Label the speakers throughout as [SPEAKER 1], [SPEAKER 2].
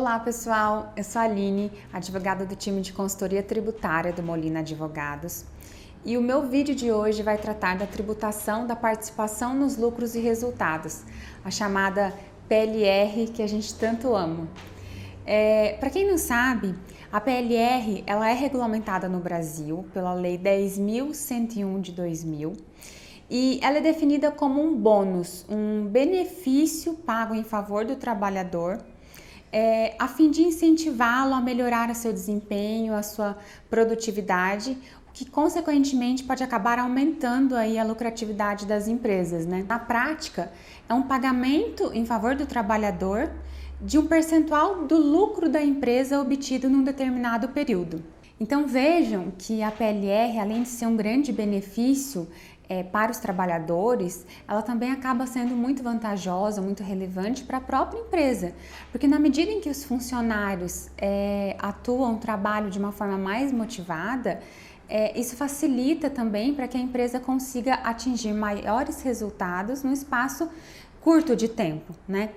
[SPEAKER 1] Olá pessoal, eu sou a Aline, advogada do time de consultoria tributária do Molina Advogados. E o meu vídeo de hoje vai tratar da tributação da participação nos lucros e resultados, a chamada PLR que a gente tanto ama. É, Para quem não sabe, a PLR ela é regulamentada no Brasil pela Lei 10.101 de 2000 e ela é definida como um bônus, um benefício pago em favor do trabalhador é, a fim de incentivá-lo a melhorar o seu desempenho, a sua produtividade, o que consequentemente pode acabar aumentando aí a lucratividade das empresas. Né? Na prática, é um pagamento em favor do trabalhador de um percentual do lucro da empresa obtido num determinado período. Então vejam que a PLR, além de ser um grande benefício é, para os trabalhadores, ela também acaba sendo muito vantajosa, muito relevante para a própria empresa, porque na medida em que os funcionários é, atuam, trabalham de uma forma mais motivada, é, isso facilita também para que a empresa consiga atingir maiores resultados no espaço curto de tempo, né?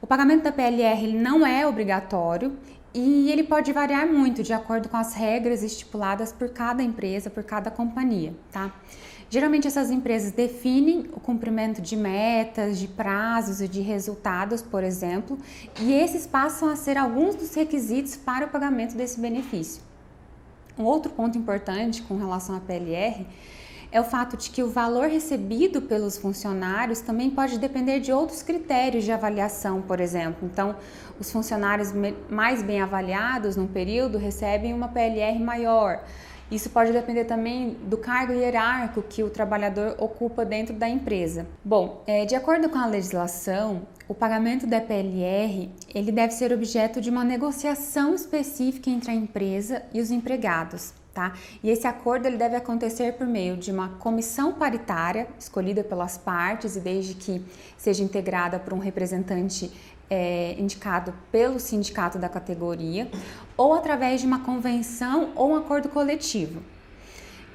[SPEAKER 1] O pagamento da PLR não é obrigatório e ele pode variar muito de acordo com as regras estipuladas por cada empresa, por cada companhia, tá? Geralmente essas empresas definem o cumprimento de metas, de prazos e de resultados, por exemplo, e esses passam a ser alguns dos requisitos para o pagamento desse benefício. Um outro ponto importante com relação à PLR é o fato de que o valor recebido pelos funcionários também pode depender de outros critérios de avaliação, por exemplo. Então, os funcionários mais bem avaliados num período recebem uma PLR maior. Isso pode depender também do cargo hierárquico que o trabalhador ocupa dentro da empresa. Bom, é, de acordo com a legislação, o pagamento da PLR ele deve ser objeto de uma negociação específica entre a empresa e os empregados. Tá? E esse acordo ele deve acontecer por meio de uma comissão paritária escolhida pelas partes e desde que seja integrada por um representante é, indicado pelo sindicato da categoria ou através de uma convenção ou um acordo coletivo.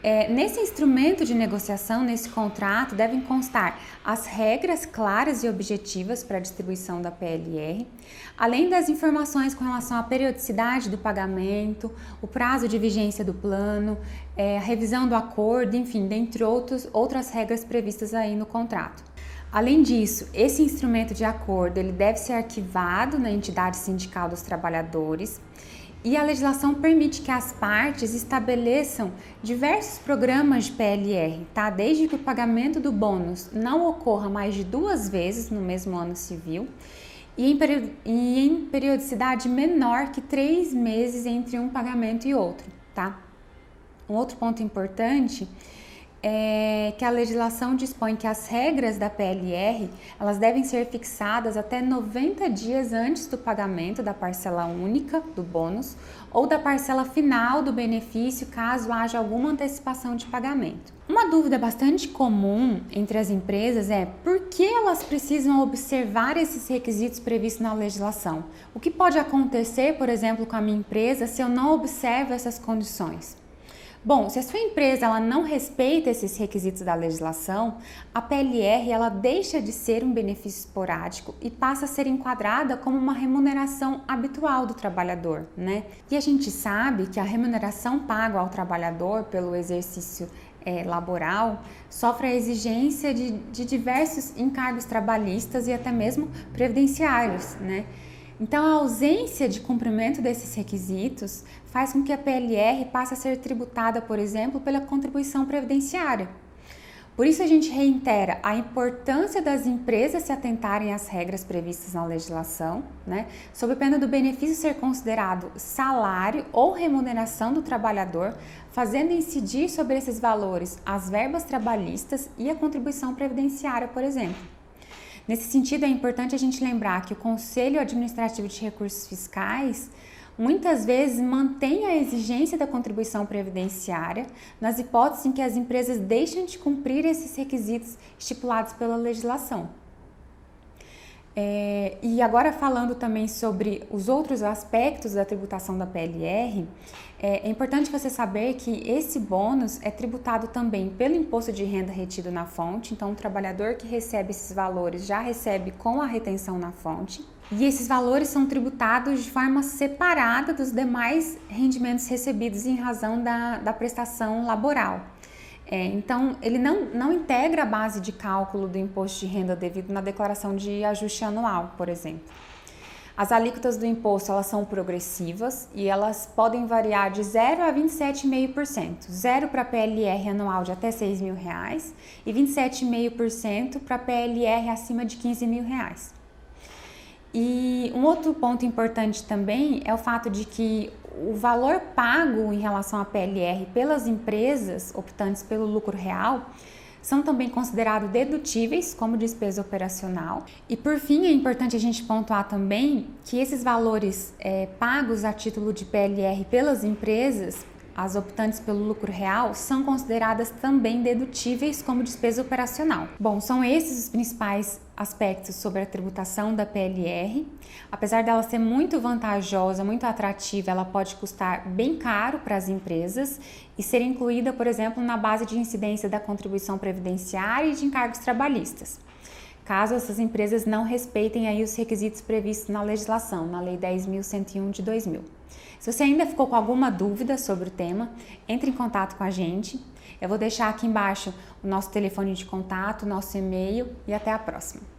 [SPEAKER 1] É, nesse instrumento de negociação, nesse contrato, devem constar as regras claras e objetivas para a distribuição da PLR, além das informações com relação à periodicidade do pagamento, o prazo de vigência do plano, é, a revisão do acordo, enfim, dentre outros, outras regras previstas aí no contrato. Além disso, esse instrumento de acordo ele deve ser arquivado na entidade sindical dos trabalhadores e a legislação permite que as partes estabeleçam diversos programas de PLR, tá? Desde que o pagamento do bônus não ocorra mais de duas vezes no mesmo ano civil e em, periodicidade menor que três meses entre um pagamento e outro, tá? Um outro ponto importante é que a legislação dispõe que as regras da PLR elas devem ser fixadas até 90 dias antes do pagamento da parcela única do bônus ou da parcela final do benefício, caso haja alguma antecipação de pagamento. Uma dúvida bastante comum entre as empresas é por que elas precisam observar esses requisitos previstos na legislação? O que pode acontecer, por exemplo, com a minha empresa se eu não observo essas condições? Bom, se a sua empresa ela não respeita esses requisitos da legislação, a PLR ela deixa de ser um benefício esporádico e passa a ser enquadrada como uma remuneração habitual do trabalhador, né? E a gente sabe que a remuneração paga ao trabalhador pelo exercício é, laboral sofre a exigência de, de diversos encargos trabalhistas e até mesmo previdenciários, né? Então, a ausência de cumprimento desses requisitos faz com que a PLR passe a ser tributada, por exemplo, pela contribuição previdenciária. Por isso, a gente reitera a importância das empresas se atentarem às regras previstas na legislação, né, sob pena do benefício ser considerado salário ou remuneração do trabalhador, fazendo incidir sobre esses valores as verbas trabalhistas e a contribuição previdenciária, por exemplo. Nesse sentido, é importante a gente lembrar que o Conselho Administrativo de Recursos Fiscais muitas vezes mantém a exigência da contribuição previdenciária nas hipóteses em que as empresas deixam de cumprir esses requisitos estipulados pela legislação. É, e agora falando também sobre os outros aspectos da tributação da PLR, é, é, importante você saber que esse bônus é tributado também pelo imposto de renda retido na fonte, então o trabalhador que recebe esses valores já recebe com a retenção na fonte. E esses valores são tributados de forma separada dos demais rendimentos recebidos em razão da, da prestação laboral. É, então, ele não, não integra a base de cálculo do imposto de renda devido na declaração de ajuste anual, por exemplo. As alíquotas do imposto elas são progressivas e elas podem variar de 0 a 27,5%. Zero para PLR anual de até 6 mil reais e 27,5% para PLR acima de 15 mil reais. E um outro ponto importante também é o fato de que o valor pago em relação à PLR pelas empresas optantes pelo lucro real são também considerados dedutíveis como despesa operacional. E por fim, é importante a gente pontuar também que esses valores é, pagos a título de PLR pelas empresas as optantes pelo lucro real são consideradas também dedutíveis como despesa operacional. Bom, são esses os principais aspectos sobre a tributação da PLR. Apesar dela ser muito vantajosa, muito atrativa, ela pode custar bem caro para as empresas e ser incluída, por exemplo, na base de incidência da contribuição previdenciária e de encargos trabalhistas caso essas empresas não respeitem aí os requisitos previstos na legislação, na Lei 10.101 de 2000. Se você ainda ficou com alguma dúvida sobre o tema, entre em contato com a gente. Eu vou deixar aqui embaixo o nosso telefone de contato, nosso e-mail e até a próxima.